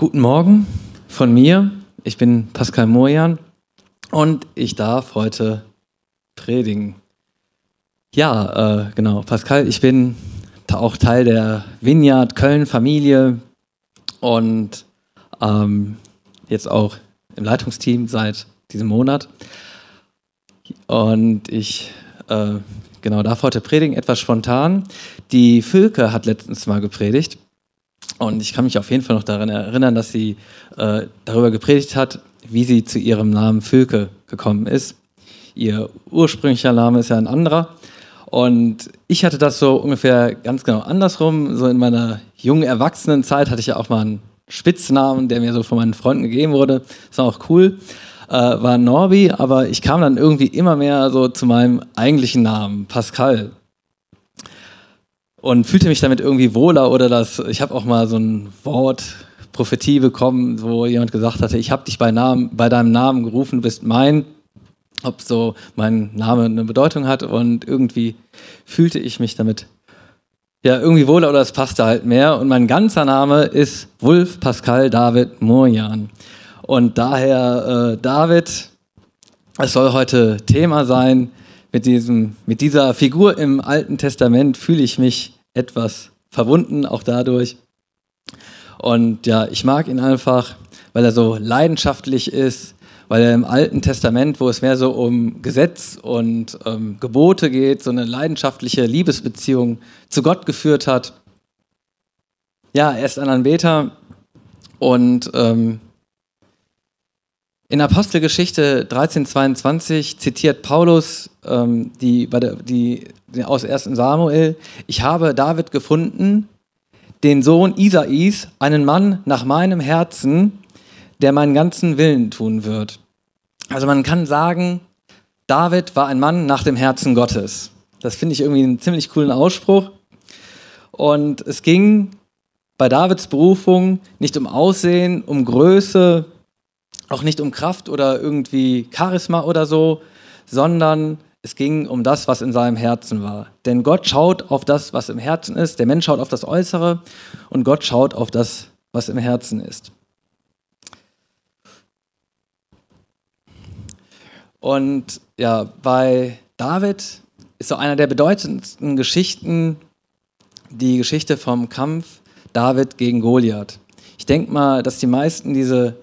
Guten Morgen von mir. Ich bin Pascal Mojan und ich darf heute predigen. Ja, äh, genau, Pascal, ich bin auch Teil der Vineyard Köln Familie und ähm, jetzt auch im Leitungsteam seit diesem Monat. Und ich äh, genau darf heute predigen, etwas spontan. Die Fülke hat letztens mal gepredigt und ich kann mich auf jeden Fall noch daran erinnern, dass sie äh, darüber gepredigt hat, wie sie zu ihrem Namen Fülke gekommen ist. Ihr ursprünglicher Name ist ja ein anderer. Und ich hatte das so ungefähr ganz genau andersrum. So in meiner jungen Erwachsenenzeit hatte ich ja auch mal einen Spitznamen, der mir so von meinen Freunden gegeben wurde. Das war auch cool. Äh, war Norbi, aber ich kam dann irgendwie immer mehr so zu meinem eigentlichen Namen, Pascal. Und fühlte mich damit irgendwie wohler oder das, ich habe auch mal so ein Wort, Prophetie bekommen, wo jemand gesagt hatte, ich habe dich bei, Namen, bei deinem Namen gerufen, du bist mein ob so mein Name eine Bedeutung hat. Und irgendwie fühlte ich mich damit ja irgendwie wohler oder es passte halt mehr. Und mein ganzer Name ist Wulf Pascal David Morjan und daher äh, David, es soll heute Thema sein. Mit diesem mit dieser Figur im Alten Testament fühle ich mich etwas verbunden auch dadurch und ja ich mag ihn einfach, weil er so leidenschaftlich ist weil er im Alten Testament, wo es mehr so um Gesetz und ähm, Gebote geht, so eine leidenschaftliche Liebesbeziehung zu Gott geführt hat. Ja, er ist ein Anbeter und ähm, in Apostelgeschichte 1322 zitiert Paulus ähm, die, die, die, aus 1. Samuel, ich habe David gefunden, den Sohn Isais, einen Mann nach meinem Herzen, der meinen ganzen Willen tun wird. Also man kann sagen, David war ein Mann nach dem Herzen Gottes. Das finde ich irgendwie einen ziemlich coolen Ausspruch. Und es ging bei Davids Berufung nicht um Aussehen, um Größe, auch nicht um Kraft oder irgendwie Charisma oder so, sondern es ging um das, was in seinem Herzen war. Denn Gott schaut auf das, was im Herzen ist. Der Mensch schaut auf das Äußere und Gott schaut auf das, was im Herzen ist. Und ja, bei David ist so einer der bedeutendsten Geschichten die Geschichte vom Kampf David gegen Goliath. Ich denke mal, dass die meisten diese,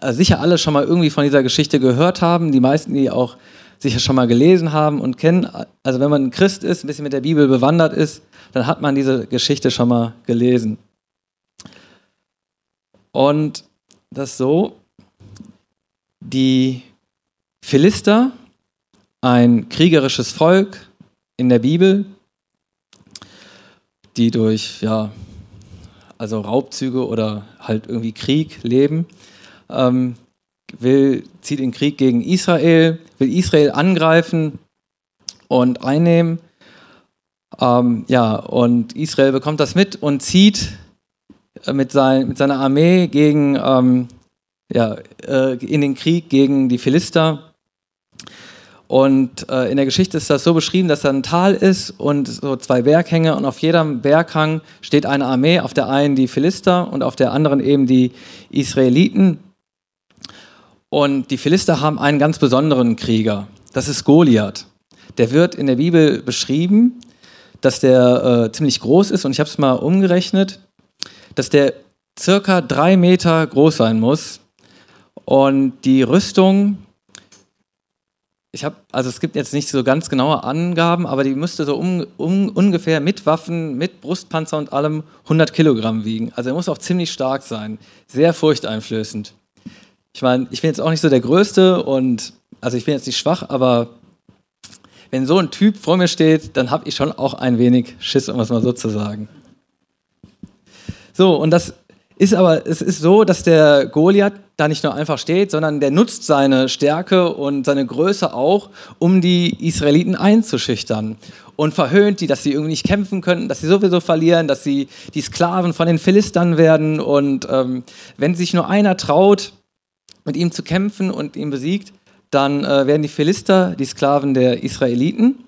also sicher alle schon mal irgendwie von dieser Geschichte gehört haben, die meisten, die auch sicher schon mal gelesen haben und kennen. Also wenn man ein Christ ist, ein bisschen mit der Bibel bewandert ist, dann hat man diese Geschichte schon mal gelesen. Und das so, die Philister, ein kriegerisches Volk in der Bibel, die durch ja, also Raubzüge oder halt irgendwie Krieg leben, ähm, will, zieht in Krieg gegen Israel, will Israel angreifen und einnehmen. Ähm, ja, und Israel bekommt das mit und zieht äh, mit, sein, mit seiner Armee gegen, ähm, ja, äh, in den Krieg gegen die Philister und äh, in der Geschichte ist das so beschrieben, dass da ein Tal ist und so zwei Berghänge und auf jedem Berghang steht eine Armee, auf der einen die Philister und auf der anderen eben die Israeliten. Und die Philister haben einen ganz besonderen Krieger, das ist Goliath. Der wird in der Bibel beschrieben, dass der äh, ziemlich groß ist und ich habe es mal umgerechnet, dass der circa drei Meter groß sein muss und die Rüstung ich habe, also es gibt jetzt nicht so ganz genaue Angaben, aber die müsste so um, um, ungefähr mit Waffen, mit Brustpanzer und allem 100 Kilogramm wiegen. Also er muss auch ziemlich stark sein. Sehr furchteinflößend. Ich meine, ich bin jetzt auch nicht so der Größte und, also ich bin jetzt nicht schwach, aber wenn so ein Typ vor mir steht, dann habe ich schon auch ein wenig Schiss, um es mal so zu sagen. So, und das ist aber, es ist so, dass der Goliath da nicht nur einfach steht, sondern der nutzt seine Stärke und seine Größe auch, um die Israeliten einzuschüchtern und verhöhnt die, dass sie irgendwie nicht kämpfen können, dass sie sowieso verlieren, dass sie die Sklaven von den Philistern werden und ähm, wenn sich nur einer traut, mit ihm zu kämpfen und ihn besiegt, dann äh, werden die Philister die Sklaven der Israeliten.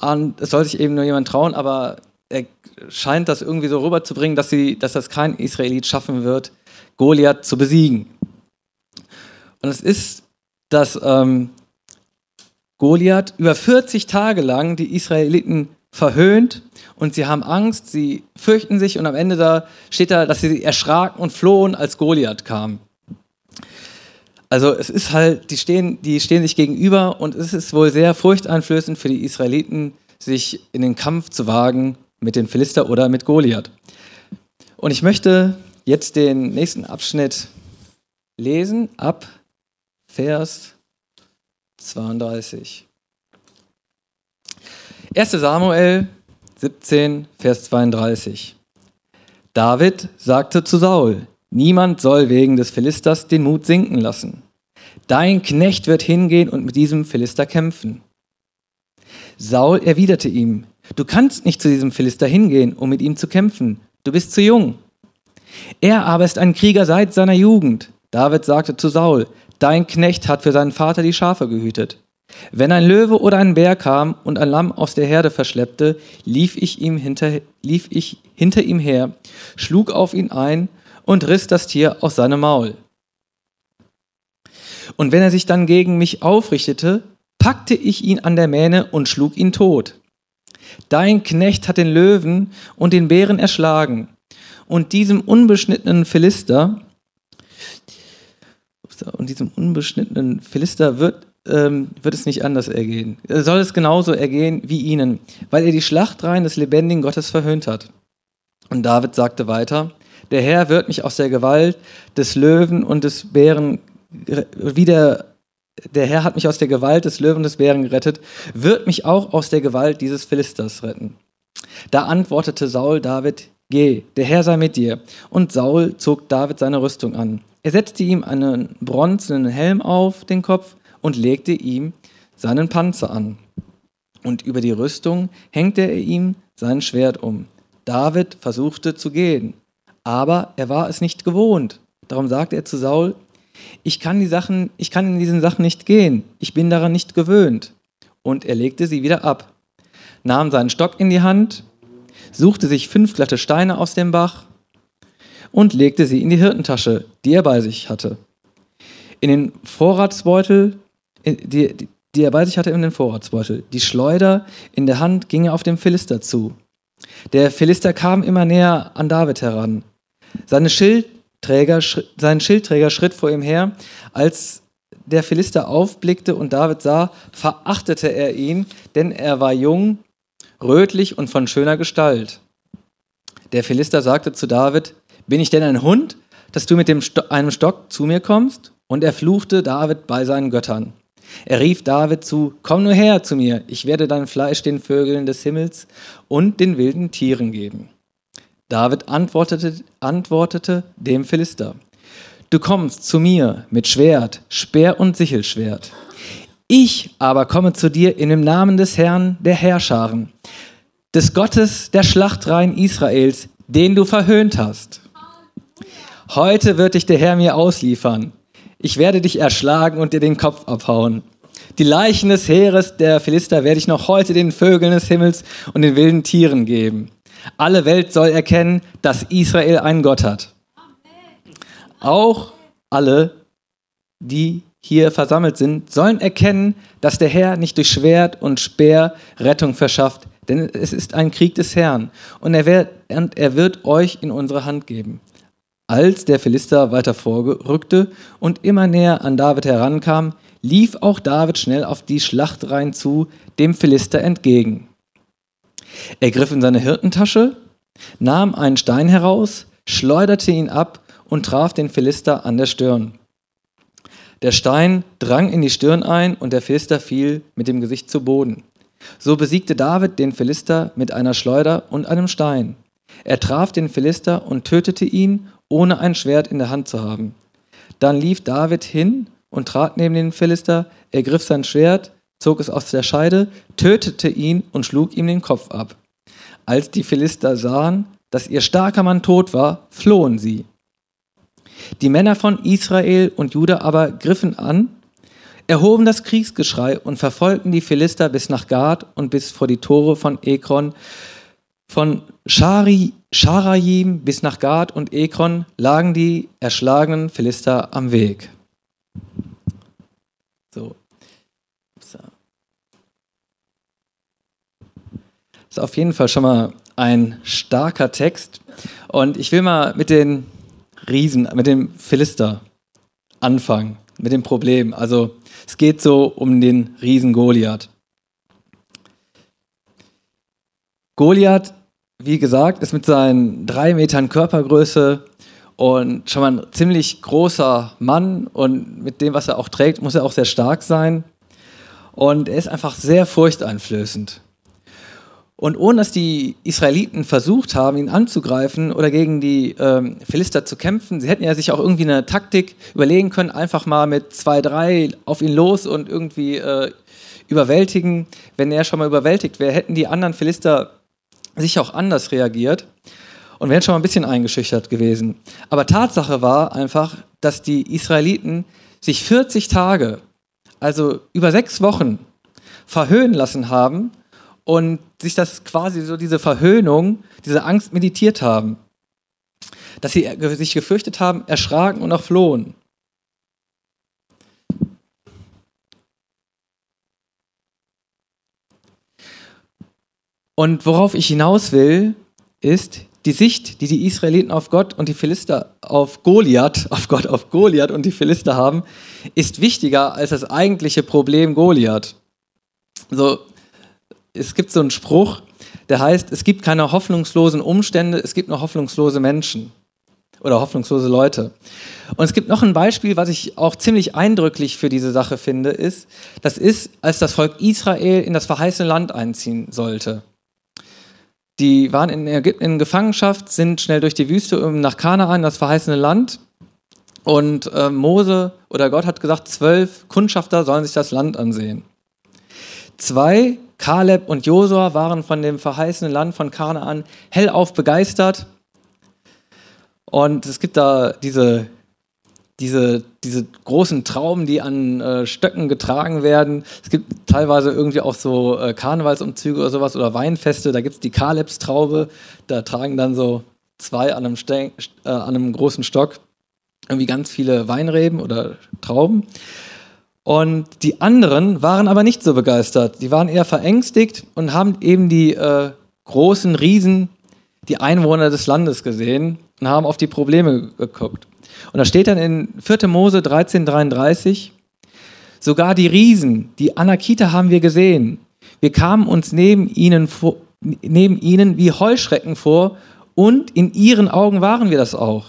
Und es soll sich eben nur jemand trauen, aber er scheint das irgendwie so rüberzubringen, dass, sie, dass das kein Israelit schaffen wird, Goliath zu besiegen. Und es ist, dass ähm, Goliath über 40 Tage lang die Israeliten verhöhnt und sie haben Angst, sie fürchten sich und am Ende da steht da, dass sie erschraken und flohen, als Goliath kam. Also es ist halt, die stehen, die stehen sich gegenüber und es ist wohl sehr furchteinflößend für die Israeliten, sich in den Kampf zu wagen mit den Philister oder mit Goliath. Und ich möchte jetzt den nächsten Abschnitt lesen, ab Vers 32. 1 Samuel 17, Vers 32. David sagte zu Saul, niemand soll wegen des Philisters den Mut sinken lassen. Dein Knecht wird hingehen und mit diesem Philister kämpfen. Saul erwiderte ihm, du kannst nicht zu diesem Philister hingehen, um mit ihm zu kämpfen, du bist zu jung. Er aber ist ein Krieger seit seiner Jugend. David sagte zu Saul, dein Knecht hat für seinen Vater die Schafe gehütet. Wenn ein Löwe oder ein Bär kam und ein Lamm aus der Herde verschleppte, lief ich, ihm hinter, lief ich hinter ihm her, schlug auf ihn ein und riss das Tier aus seinem Maul. Und wenn er sich dann gegen mich aufrichtete, packte ich ihn an der Mähne und schlug ihn tot. Dein Knecht hat den Löwen und den Bären erschlagen, und diesem unbeschnittenen Philister und diesem unbeschnittenen Philister wird, ähm, wird es nicht anders ergehen. Soll es genauso ergehen wie ihnen, weil er die Schlachtreihen des lebendigen Gottes verhöhnt hat. Und David sagte weiter, der Herr wird mich aus der Gewalt des Löwen und des Bären wieder der Herr hat mich aus der Gewalt des Löwen des Bären gerettet, wird mich auch aus der Gewalt dieses Philisters retten. Da antwortete Saul David, Geh, der Herr sei mit dir. Und Saul zog David seine Rüstung an. Er setzte ihm einen bronzenen Helm auf den Kopf und legte ihm seinen Panzer an. Und über die Rüstung hängte er ihm sein Schwert um. David versuchte zu gehen, aber er war es nicht gewohnt. Darum sagte er zu Saul, ich kann die Sachen, ich kann in diesen Sachen nicht gehen. Ich bin daran nicht gewöhnt. Und er legte sie wieder ab, nahm seinen Stock in die Hand, suchte sich fünf glatte Steine aus dem Bach und legte sie in die Hirtentasche, die er bei sich hatte. In den Vorratsbeutel, die, die er bei sich hatte in den Vorratsbeutel. Die Schleuder in der Hand ging er auf den Philister zu. Der Philister kam immer näher an David heran. Seine Schild, Träger, sein Schildträger schritt vor ihm her. Als der Philister aufblickte und David sah, verachtete er ihn, denn er war jung, rötlich und von schöner Gestalt. Der Philister sagte zu David, bin ich denn ein Hund, dass du mit dem Sto einem Stock zu mir kommst? Und er fluchte David bei seinen Göttern. Er rief David zu, komm nur her zu mir, ich werde dein Fleisch den Vögeln des Himmels und den wilden Tieren geben. David antwortete, antwortete dem Philister, du kommst zu mir mit Schwert, Speer und Sichelschwert. Ich aber komme zu dir in dem Namen des Herrn der Herrscharen, des Gottes der Schlachtreihen Israels, den du verhöhnt hast. Heute wird dich der Herr mir ausliefern. Ich werde dich erschlagen und dir den Kopf abhauen. Die Leichen des Heeres der Philister werde ich noch heute den Vögeln des Himmels und den wilden Tieren geben. Alle Welt soll erkennen, dass Israel einen Gott hat. Auch alle, die hier versammelt sind, sollen erkennen, dass der Herr nicht durch Schwert und Speer Rettung verschafft, denn es ist ein Krieg des Herrn und er wird, und er wird euch in unsere Hand geben. Als der Philister weiter vorrückte und immer näher an David herankam, lief auch David schnell auf die Schlachtreihen zu, dem Philister entgegen. Er griff in seine Hirtentasche, nahm einen Stein heraus, schleuderte ihn ab und traf den Philister an der Stirn. Der Stein drang in die Stirn ein und der Philister fiel mit dem Gesicht zu Boden. So besiegte David den Philister mit einer Schleuder und einem Stein. Er traf den Philister und tötete ihn, ohne ein Schwert in der Hand zu haben. Dann lief David hin und trat neben den Philister, ergriff sein Schwert, zog es aus der Scheide, tötete ihn und schlug ihm den Kopf ab. Als die Philister sahen, dass ihr starker Mann tot war, flohen sie. Die Männer von Israel und Juda aber griffen an, erhoben das Kriegsgeschrei und verfolgten die Philister bis nach Gad und bis vor die Tore von Ekron. Von Schari, Scharajim bis nach Gad und Ekron lagen die erschlagenen Philister am Weg. So. Das ist auf jeden Fall schon mal ein starker Text. Und ich will mal mit den Riesen, mit dem Philister anfangen, mit dem Problem. Also es geht so um den Riesen Goliath. Goliath wie gesagt, ist mit seinen drei Metern Körpergröße und schon mal ein ziemlich großer Mann und mit dem, was er auch trägt, muss er auch sehr stark sein. Und er ist einfach sehr furchteinflößend. Und ohne dass die Israeliten versucht haben, ihn anzugreifen oder gegen die ähm, Philister zu kämpfen, sie hätten ja sich auch irgendwie eine Taktik überlegen können, einfach mal mit zwei, drei auf ihn los und irgendwie äh, überwältigen. Wenn er schon mal überwältigt wäre, hätten die anderen Philister sicher auch anders reagiert und wären schon mal ein bisschen eingeschüchtert gewesen. Aber Tatsache war einfach, dass die Israeliten sich 40 Tage, also über sechs Wochen, verhöhnen lassen haben und sich das quasi so diese Verhöhnung, diese Angst meditiert haben. Dass sie sich gefürchtet haben, erschraken und auch flohen. Und worauf ich hinaus will, ist die Sicht, die die Israeliten auf Gott und die Philister auf Goliath, auf Gott, auf Goliath und die Philister haben, ist wichtiger als das eigentliche Problem Goliath. So, es gibt so einen Spruch, der heißt, es gibt keine hoffnungslosen Umstände, es gibt nur hoffnungslose Menschen oder hoffnungslose Leute. Und es gibt noch ein Beispiel, was ich auch ziemlich eindrücklich für diese Sache finde, ist, das ist, als das Volk Israel in das verheißene Land einziehen sollte. Die waren in Ägypten in Gefangenschaft, sind schnell durch die Wüste nach Kanaan, das verheißene Land. Und äh, Mose oder Gott hat gesagt, zwölf Kundschafter sollen sich das Land ansehen. Zwei, Kaleb und Josua, waren von dem verheißenen Land von Kanaan hellauf begeistert. Und es gibt da diese diese, diese großen Trauben, die an äh, Stöcken getragen werden. Es gibt teilweise irgendwie auch so äh, Karnevalsumzüge oder sowas oder Weinfeste. Da gibt es die Kalebstraube. Da tragen dann so zwei an einem, Ste äh, an einem großen Stock irgendwie ganz viele Weinreben oder Trauben. Und die anderen waren aber nicht so begeistert. Die waren eher verängstigt und haben eben die äh, großen Riesen, die Einwohner des Landes gesehen und haben auf die Probleme geguckt. Und da steht dann in 4. Mose 1333, sogar die Riesen, die Anakita haben wir gesehen. Wir kamen uns neben ihnen, vor, neben ihnen wie Heuschrecken vor und in ihren Augen waren wir das auch.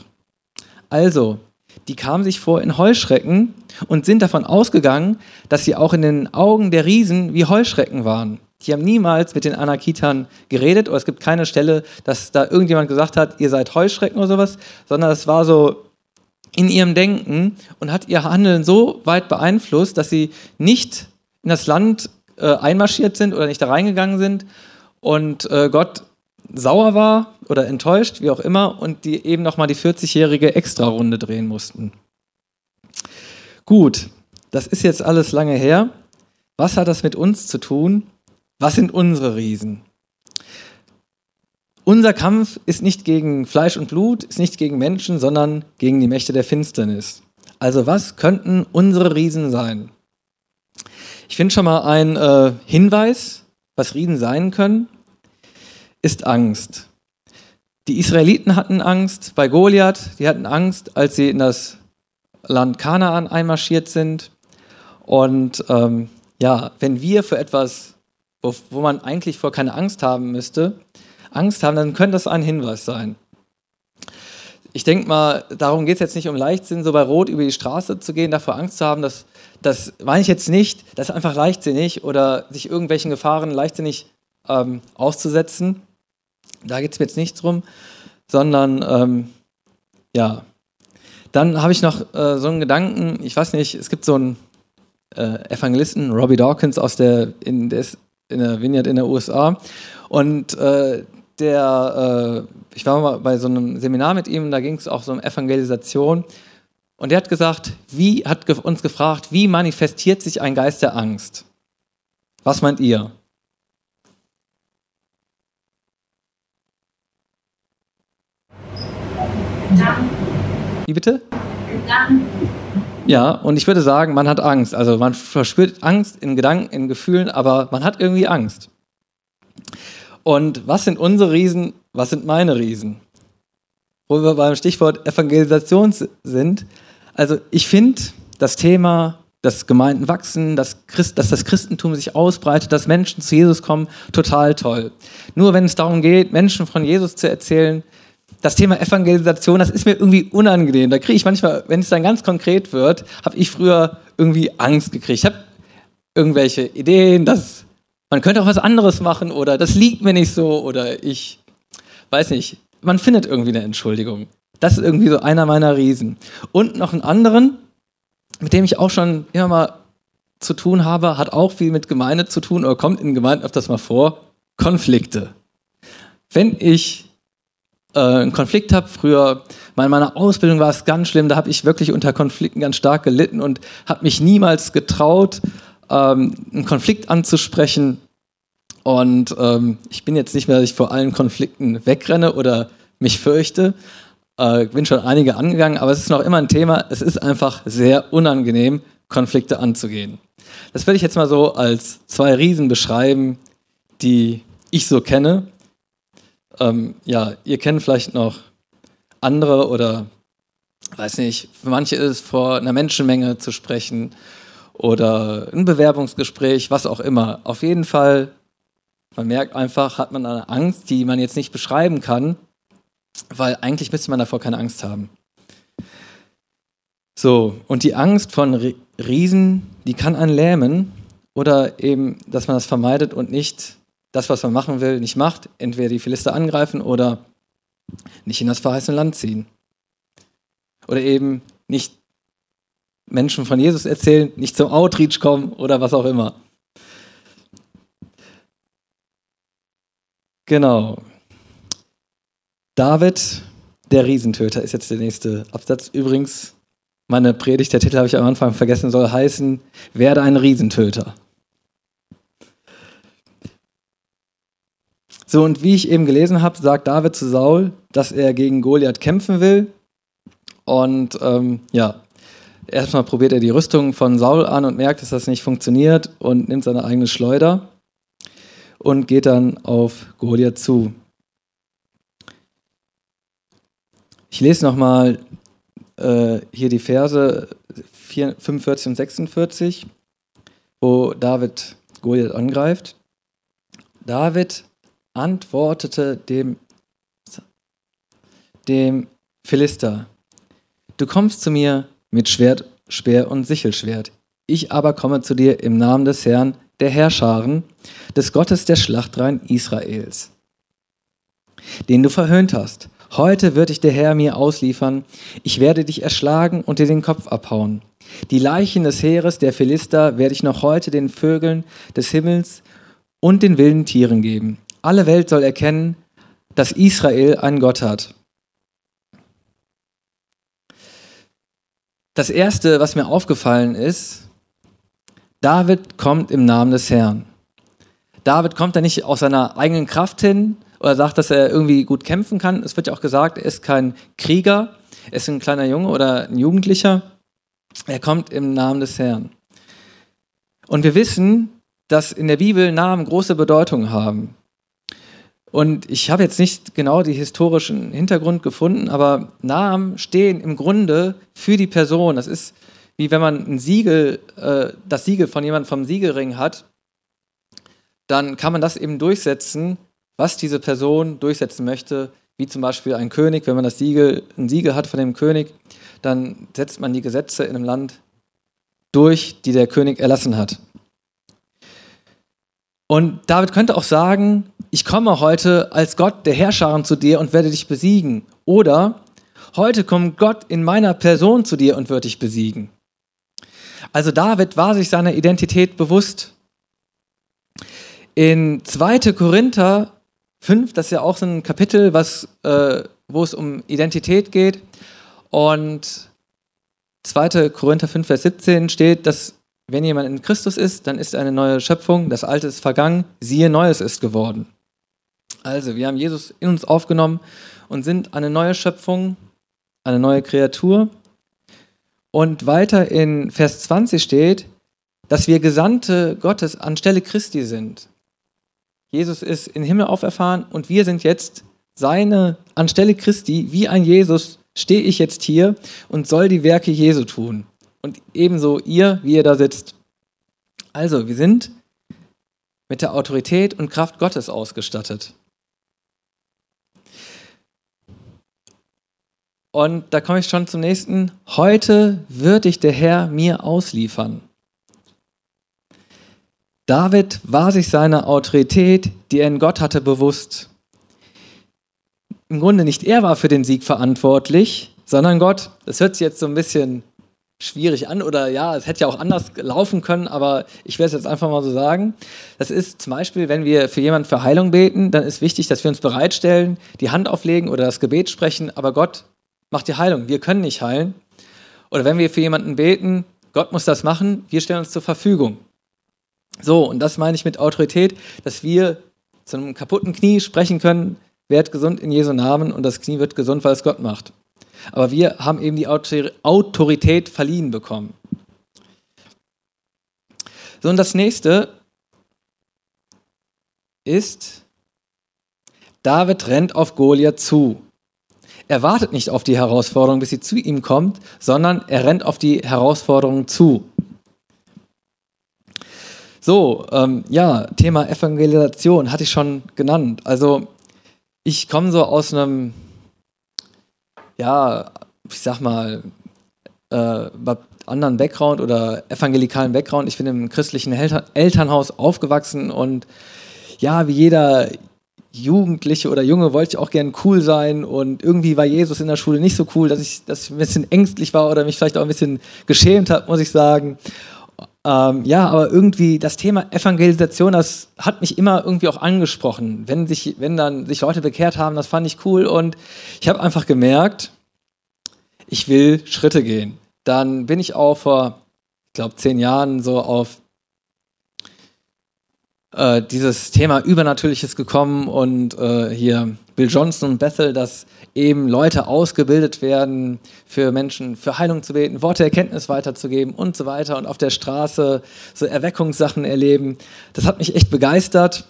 Also, die kamen sich vor in Heuschrecken und sind davon ausgegangen, dass sie auch in den Augen der Riesen wie Heuschrecken waren. Die haben niemals mit den Anakitern geredet oder es gibt keine Stelle, dass da irgendjemand gesagt hat, ihr seid Heuschrecken oder sowas, sondern es war so in ihrem Denken und hat ihr Handeln so weit beeinflusst, dass sie nicht in das Land äh, einmarschiert sind oder nicht da reingegangen sind und äh, Gott sauer war oder enttäuscht, wie auch immer, und die eben nochmal die 40-jährige Extra-Runde drehen mussten. Gut, das ist jetzt alles lange her. Was hat das mit uns zu tun? Was sind unsere Riesen? Unser Kampf ist nicht gegen Fleisch und Blut, ist nicht gegen Menschen, sondern gegen die Mächte der Finsternis. Also was könnten unsere Riesen sein? Ich finde schon mal ein äh, Hinweis, was Riesen sein können, ist Angst. Die Israeliten hatten Angst bei Goliath, die hatten Angst, als sie in das Land Kanaan einmarschiert sind. Und ähm, ja, wenn wir für etwas, wo, wo man eigentlich vor keine Angst haben müsste, Angst haben, dann könnte das ein Hinweis sein. Ich denke mal, darum geht es jetzt nicht um Leichtsinn, so bei Rot über die Straße zu gehen, davor Angst zu haben, das, das meine ich jetzt nicht, das ist einfach leichtsinnig oder sich irgendwelchen Gefahren leichtsinnig ähm, auszusetzen. Da geht es mir jetzt nicht drum, sondern ähm, ja. Dann habe ich noch äh, so einen Gedanken, ich weiß nicht, es gibt so einen äh, Evangelisten, Robbie Dawkins aus der, in, der, in der Vineyard in der USA und äh, der, äh, ich war mal bei so einem Seminar mit ihm, da ging es auch so um Evangelisation. Und der hat gesagt, wie, hat uns gefragt, wie manifestiert sich ein Geist der Angst? Was meint ihr? Wie bitte? Ja, und ich würde sagen, man hat Angst. Also man verspürt Angst in Gedanken, in Gefühlen, aber man hat irgendwie Angst. Und was sind unsere Riesen? Was sind meine Riesen? Wo wir beim Stichwort Evangelisation sind. Also ich finde das Thema, dass Gemeinden wachsen, dass, Christ, dass das Christentum sich ausbreitet, dass Menschen zu Jesus kommen, total toll. Nur wenn es darum geht, Menschen von Jesus zu erzählen, das Thema Evangelisation, das ist mir irgendwie unangenehm. Da kriege ich manchmal, wenn es dann ganz konkret wird, habe ich früher irgendwie Angst gekriegt. Ich habe irgendwelche Ideen, dass man könnte auch was anderes machen oder das liegt mir nicht so oder ich weiß nicht. Man findet irgendwie eine Entschuldigung. Das ist irgendwie so einer meiner Riesen. Und noch einen anderen, mit dem ich auch schon immer mal zu tun habe, hat auch viel mit Gemeinde zu tun oder kommt in Gemeinden öfters mal vor, Konflikte. Wenn ich äh, einen Konflikt habe, früher in meiner Ausbildung war es ganz schlimm, da habe ich wirklich unter Konflikten ganz stark gelitten und habe mich niemals getraut, ähm, einen Konflikt anzusprechen. Und ähm, ich bin jetzt nicht mehr, dass ich vor allen Konflikten wegrenne oder mich fürchte. Äh, bin schon einige angegangen, aber es ist noch immer ein Thema. Es ist einfach sehr unangenehm, Konflikte anzugehen. Das würde ich jetzt mal so als zwei Riesen beschreiben, die ich so kenne. Ähm, ja, ihr kennt vielleicht noch andere oder weiß nicht, für manche ist es vor einer Menschenmenge zu sprechen oder ein Bewerbungsgespräch, was auch immer. Auf jeden Fall, man merkt einfach, hat man eine Angst, die man jetzt nicht beschreiben kann, weil eigentlich müsste man davor keine Angst haben. So, und die Angst von Riesen, die kann einen lähmen oder eben, dass man das vermeidet und nicht das, was man machen will, nicht macht, entweder die Philister angreifen oder nicht in das verheißene Land ziehen. Oder eben nicht Menschen von Jesus erzählen, nicht zum Outreach kommen oder was auch immer. Genau. David, der Riesentöter, ist jetzt der nächste Absatz. Übrigens, meine Predigt, der Titel habe ich am Anfang vergessen, soll heißen, werde ein Riesentöter. So, und wie ich eben gelesen habe, sagt David zu Saul, dass er gegen Goliath kämpfen will. Und ähm, ja, erstmal probiert er die Rüstung von Saul an und merkt, dass das nicht funktioniert und nimmt seine eigene Schleuder und geht dann auf Goliath zu. Ich lese nochmal äh, hier die Verse 4, 45 und 46, wo David Goliath angreift. David antwortete dem, dem Philister, du kommst zu mir mit Schwert, Speer und Sichelschwert. Ich aber komme zu dir im Namen des Herrn, der Herrscharen, des Gottes der Schlachtreihen Israels, den du verhöhnt hast. Heute wird dich der Herr mir ausliefern. Ich werde dich erschlagen und dir den Kopf abhauen. Die Leichen des Heeres der Philister werde ich noch heute den Vögeln des Himmels und den wilden Tieren geben. Alle Welt soll erkennen, dass Israel einen Gott hat. Das Erste, was mir aufgefallen ist, David kommt im Namen des Herrn. David kommt da nicht aus seiner eigenen Kraft hin oder sagt, dass er irgendwie gut kämpfen kann. Es wird ja auch gesagt, er ist kein Krieger, er ist ein kleiner Junge oder ein Jugendlicher. Er kommt im Namen des Herrn. Und wir wissen, dass in der Bibel Namen große Bedeutung haben. Und ich habe jetzt nicht genau den historischen Hintergrund gefunden, aber Namen stehen im Grunde für die Person. Das ist wie wenn man ein Siegel, äh, das Siegel von jemandem vom Siegelring hat, dann kann man das eben durchsetzen, was diese Person durchsetzen möchte, wie zum Beispiel ein König, wenn man das Siegel, ein Siegel hat von dem König, dann setzt man die Gesetze in einem Land durch, die der König erlassen hat. Und David könnte auch sagen, ich komme heute als Gott der Herrscher zu dir und werde dich besiegen. Oder heute kommt Gott in meiner Person zu dir und wird dich besiegen. Also David war sich seiner Identität bewusst. In 2. Korinther 5, das ist ja auch so ein Kapitel, was, äh, wo es um Identität geht. Und 2. Korinther 5, Vers 17 steht, dass wenn jemand in Christus ist, dann ist eine neue Schöpfung, das Alte ist vergangen, siehe, Neues ist geworden. Also, wir haben Jesus in uns aufgenommen und sind eine neue Schöpfung. eine neue Kreatur. Und weiter in Vers 20 steht, dass wir Gesandte Gottes anstelle Christi sind. Jesus ist in Himmel auferfahren und wir sind jetzt seine, anstelle Christi, wie ein Jesus, stehe ich jetzt hier und soll die Werke Jesu tun. Und ebenso ihr, wie ihr da sitzt. Also, wir sind mit der Autorität und Kraft Gottes ausgestattet. Und da komme ich schon zum nächsten. Heute wird dich der Herr mir ausliefern. David war sich seiner Autorität, die er in Gott hatte, bewusst. Im Grunde nicht er war für den Sieg verantwortlich, sondern Gott. Das hört sich jetzt so ein bisschen schwierig an oder ja, es hätte ja auch anders laufen können, aber ich werde es jetzt einfach mal so sagen. Das ist zum Beispiel, wenn wir für jemanden für Heilung beten, dann ist wichtig, dass wir uns bereitstellen, die Hand auflegen oder das Gebet sprechen, aber Gott macht die Heilung. Wir können nicht heilen. Oder wenn wir für jemanden beten, Gott muss das machen, wir stellen uns zur Verfügung. So, und das meine ich mit Autorität, dass wir zu einem kaputten Knie sprechen können, werd gesund in Jesu Namen und das Knie wird gesund, weil es Gott macht. Aber wir haben eben die Autorität verliehen bekommen. So, und das nächste ist, David rennt auf Goliath zu. Er wartet nicht auf die Herausforderung, bis sie zu ihm kommt, sondern er rennt auf die Herausforderung zu. So, ähm, ja, Thema Evangelisation hatte ich schon genannt. Also ich komme so aus einem, ja, ich sag mal, äh, anderen Background oder evangelikalen Background. Ich bin im christlichen Elternhaus aufgewachsen und ja, wie jeder Jugendliche oder Junge wollte ich auch gern cool sein und irgendwie war Jesus in der Schule nicht so cool, dass ich, dass ich ein bisschen ängstlich war oder mich vielleicht auch ein bisschen geschämt habe, muss ich sagen. Ähm, ja, aber irgendwie das Thema Evangelisation, das hat mich immer irgendwie auch angesprochen. Wenn sich, wenn dann sich Leute bekehrt haben, das fand ich cool und ich habe einfach gemerkt, ich will Schritte gehen. Dann bin ich auch vor, ich glaube, zehn Jahren so auf äh, dieses Thema Übernatürliches gekommen und äh, hier Bill Johnson und Bethel, dass eben Leute ausgebildet werden, für Menschen für Heilung zu beten, Worte Erkenntnis weiterzugeben und so weiter und auf der Straße so Erweckungssachen erleben. Das hat mich echt begeistert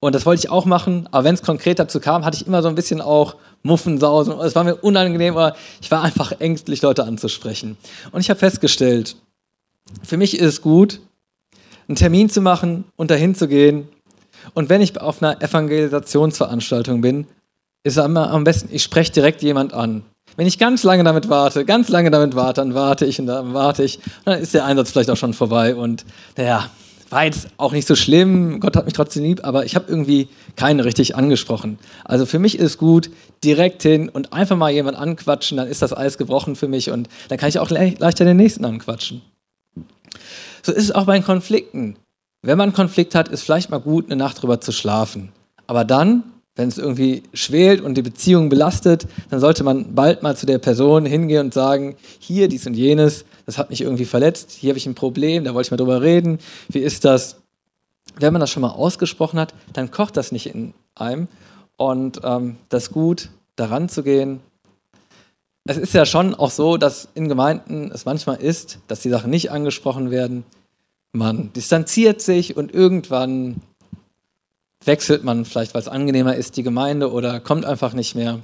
und das wollte ich auch machen, aber wenn es konkret dazu kam, hatte ich immer so ein bisschen auch Muffensausen. Es war mir unangenehm, aber ich war einfach ängstlich, Leute anzusprechen. Und ich habe festgestellt, für mich ist es gut, einen Termin zu machen und dahin zu gehen. Und wenn ich auf einer Evangelisationsveranstaltung bin, ist es immer am besten, ich spreche direkt jemand an. Wenn ich ganz lange damit warte, ganz lange damit warte, dann warte ich und dann warte ich. Und dann ist der Einsatz vielleicht auch schon vorbei. Und naja, war jetzt auch nicht so schlimm. Gott hat mich trotzdem lieb, aber ich habe irgendwie keinen richtig angesprochen. Also für mich ist gut, direkt hin und einfach mal jemand anquatschen, dann ist das Eis gebrochen für mich und dann kann ich auch le leichter den nächsten anquatschen. So ist es auch bei Konflikten. Wenn man einen Konflikt hat, ist vielleicht mal gut, eine Nacht drüber zu schlafen. Aber dann, wenn es irgendwie schwelt und die Beziehung belastet, dann sollte man bald mal zu der Person hingehen und sagen, hier, dies und jenes, das hat mich irgendwie verletzt, hier habe ich ein Problem, da wollte ich mal drüber reden. Wie ist das? Wenn man das schon mal ausgesprochen hat, dann kocht das nicht in einem. Und ähm, das ist gut, daran zu gehen es ist ja schon auch so, dass in Gemeinden es manchmal ist, dass die Sachen nicht angesprochen werden. Man distanziert sich und irgendwann wechselt man vielleicht, weil es angenehmer ist, die Gemeinde oder kommt einfach nicht mehr.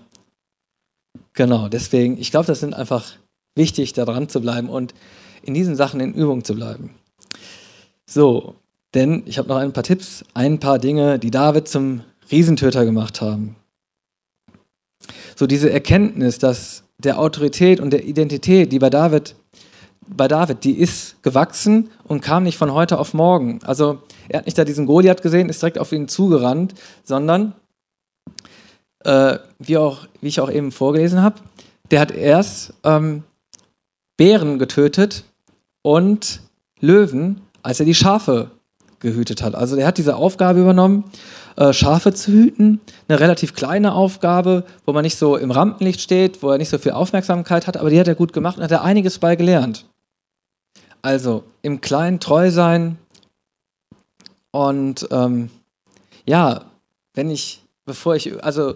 Genau, deswegen, ich glaube, das sind einfach wichtig, da dran zu bleiben und in diesen Sachen in Übung zu bleiben. So, denn ich habe noch ein paar Tipps, ein paar Dinge, die David zum Riesentöter gemacht haben. So diese Erkenntnis, dass der Autorität und der Identität, die bei David, bei David, die ist gewachsen und kam nicht von heute auf morgen. Also er hat nicht da diesen Goliath gesehen, ist direkt auf ihn zugerannt, sondern äh, wie, auch, wie ich auch eben vorgelesen habe, der hat erst ähm, Bären getötet und Löwen, als er die Schafe gehütet hat. Also er hat diese Aufgabe übernommen äh, Schafe zu hüten. Eine relativ kleine Aufgabe, wo man nicht so im Rampenlicht steht, wo er nicht so viel Aufmerksamkeit hat, aber die hat er gut gemacht und hat er einiges bei gelernt. Also im Kleinen treu sein und ähm, ja, wenn ich, bevor ich, also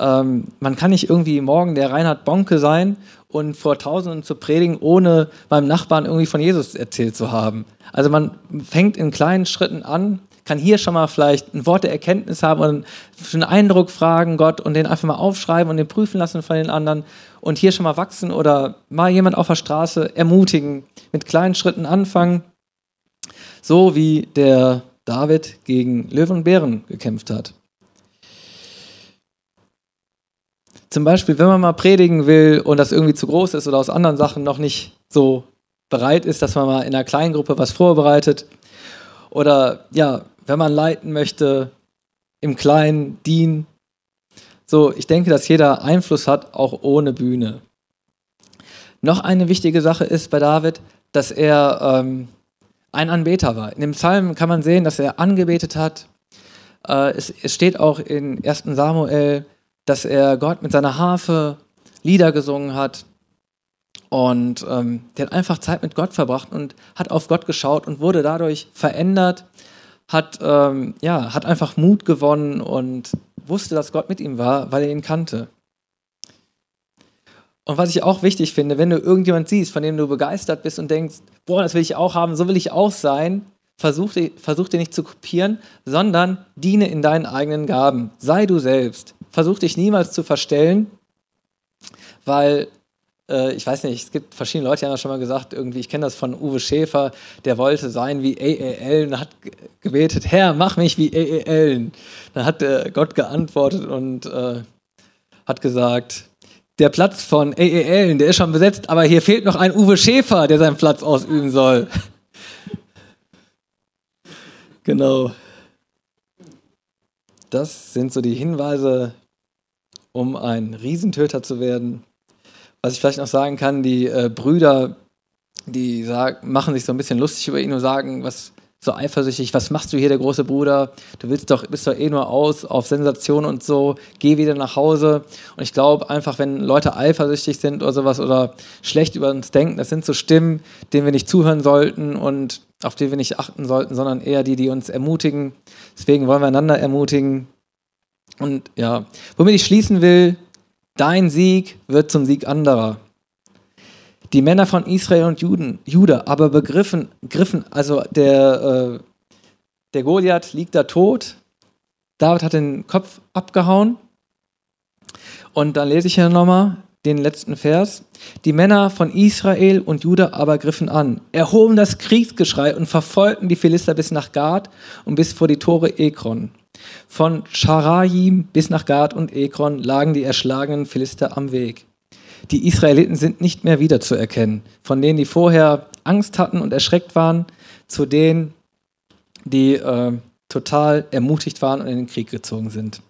ähm, man kann nicht irgendwie morgen der Reinhard Bonke sein und vor Tausenden zu predigen, ohne beim Nachbarn irgendwie von Jesus erzählt zu haben. Also man fängt in kleinen Schritten an, kann hier schon mal vielleicht ein Wort der Erkenntnis haben und einen Eindruck fragen Gott und den einfach mal aufschreiben und den prüfen lassen von den anderen und hier schon mal wachsen oder mal jemand auf der Straße ermutigen, mit kleinen Schritten anfangen, so wie der David gegen Löwen und Bären gekämpft hat. Zum Beispiel, wenn man mal predigen will und das irgendwie zu groß ist oder aus anderen Sachen noch nicht so bereit ist, dass man mal in einer kleinen Gruppe was vorbereitet. Oder ja, wenn man leiten möchte, im Kleinen dienen. So, ich denke, dass jeder Einfluss hat, auch ohne Bühne. Noch eine wichtige Sache ist bei David, dass er ähm, ein Anbeter war. In dem Psalm kann man sehen, dass er angebetet hat. Äh, es, es steht auch in 1 Samuel, dass er Gott mit seiner Harfe Lieder gesungen hat. Und ähm, der hat einfach Zeit mit Gott verbracht und hat auf Gott geschaut und wurde dadurch verändert, hat, ähm, ja, hat einfach Mut gewonnen und wusste, dass Gott mit ihm war, weil er ihn kannte. Und was ich auch wichtig finde, wenn du irgendjemand siehst, von dem du begeistert bist und denkst, boah, das will ich auch haben, so will ich auch sein, versuch, versuch dir nicht zu kopieren, sondern diene in deinen eigenen Gaben. Sei du selbst versuch dich niemals zu verstellen, weil äh, ich weiß nicht, es gibt verschiedene Leute, die haben das schon mal gesagt, irgendwie, ich kenne das von Uwe Schäfer, der wollte sein wie A.A. und hat gebetet, Herr, mach mich wie A.A. Dann hat äh, Gott geantwortet und äh, hat gesagt, der Platz von A.A. der ist schon besetzt, aber hier fehlt noch ein Uwe Schäfer, der seinen Platz ausüben soll. genau. Das sind so die Hinweise, um ein Riesentöter zu werden. Was ich vielleicht noch sagen kann, die äh, Brüder, die sag, machen sich so ein bisschen lustig über ihn und sagen, was so eifersüchtig, was machst du hier, der große Bruder? Du willst doch, bist doch eh nur aus auf Sensation und so, geh wieder nach Hause. Und ich glaube einfach, wenn Leute eifersüchtig sind oder sowas oder schlecht über uns denken, das sind so Stimmen, denen wir nicht zuhören sollten und auf die wir nicht achten sollten, sondern eher die, die uns ermutigen. Deswegen wollen wir einander ermutigen, und ja, womit ich schließen will, dein Sieg wird zum Sieg anderer. Die Männer von Israel und Juden, Juda aber begriffen, griffen, also der, äh, der Goliath liegt da tot, David hat den Kopf abgehauen und dann lese ich hier nochmal den letzten Vers. Die Männer von Israel und Juda aber griffen an, erhoben das Kriegsgeschrei und verfolgten die Philister bis nach Gad und bis vor die Tore Ekron. Von Scharajim bis nach Gad und Ekron lagen die erschlagenen Philister am Weg. Die Israeliten sind nicht mehr wiederzuerkennen, von denen, die vorher Angst hatten und erschreckt waren, zu denen, die äh, total ermutigt waren und in den Krieg gezogen sind.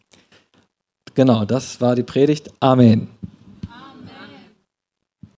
Genau, das war die Predigt. Amen.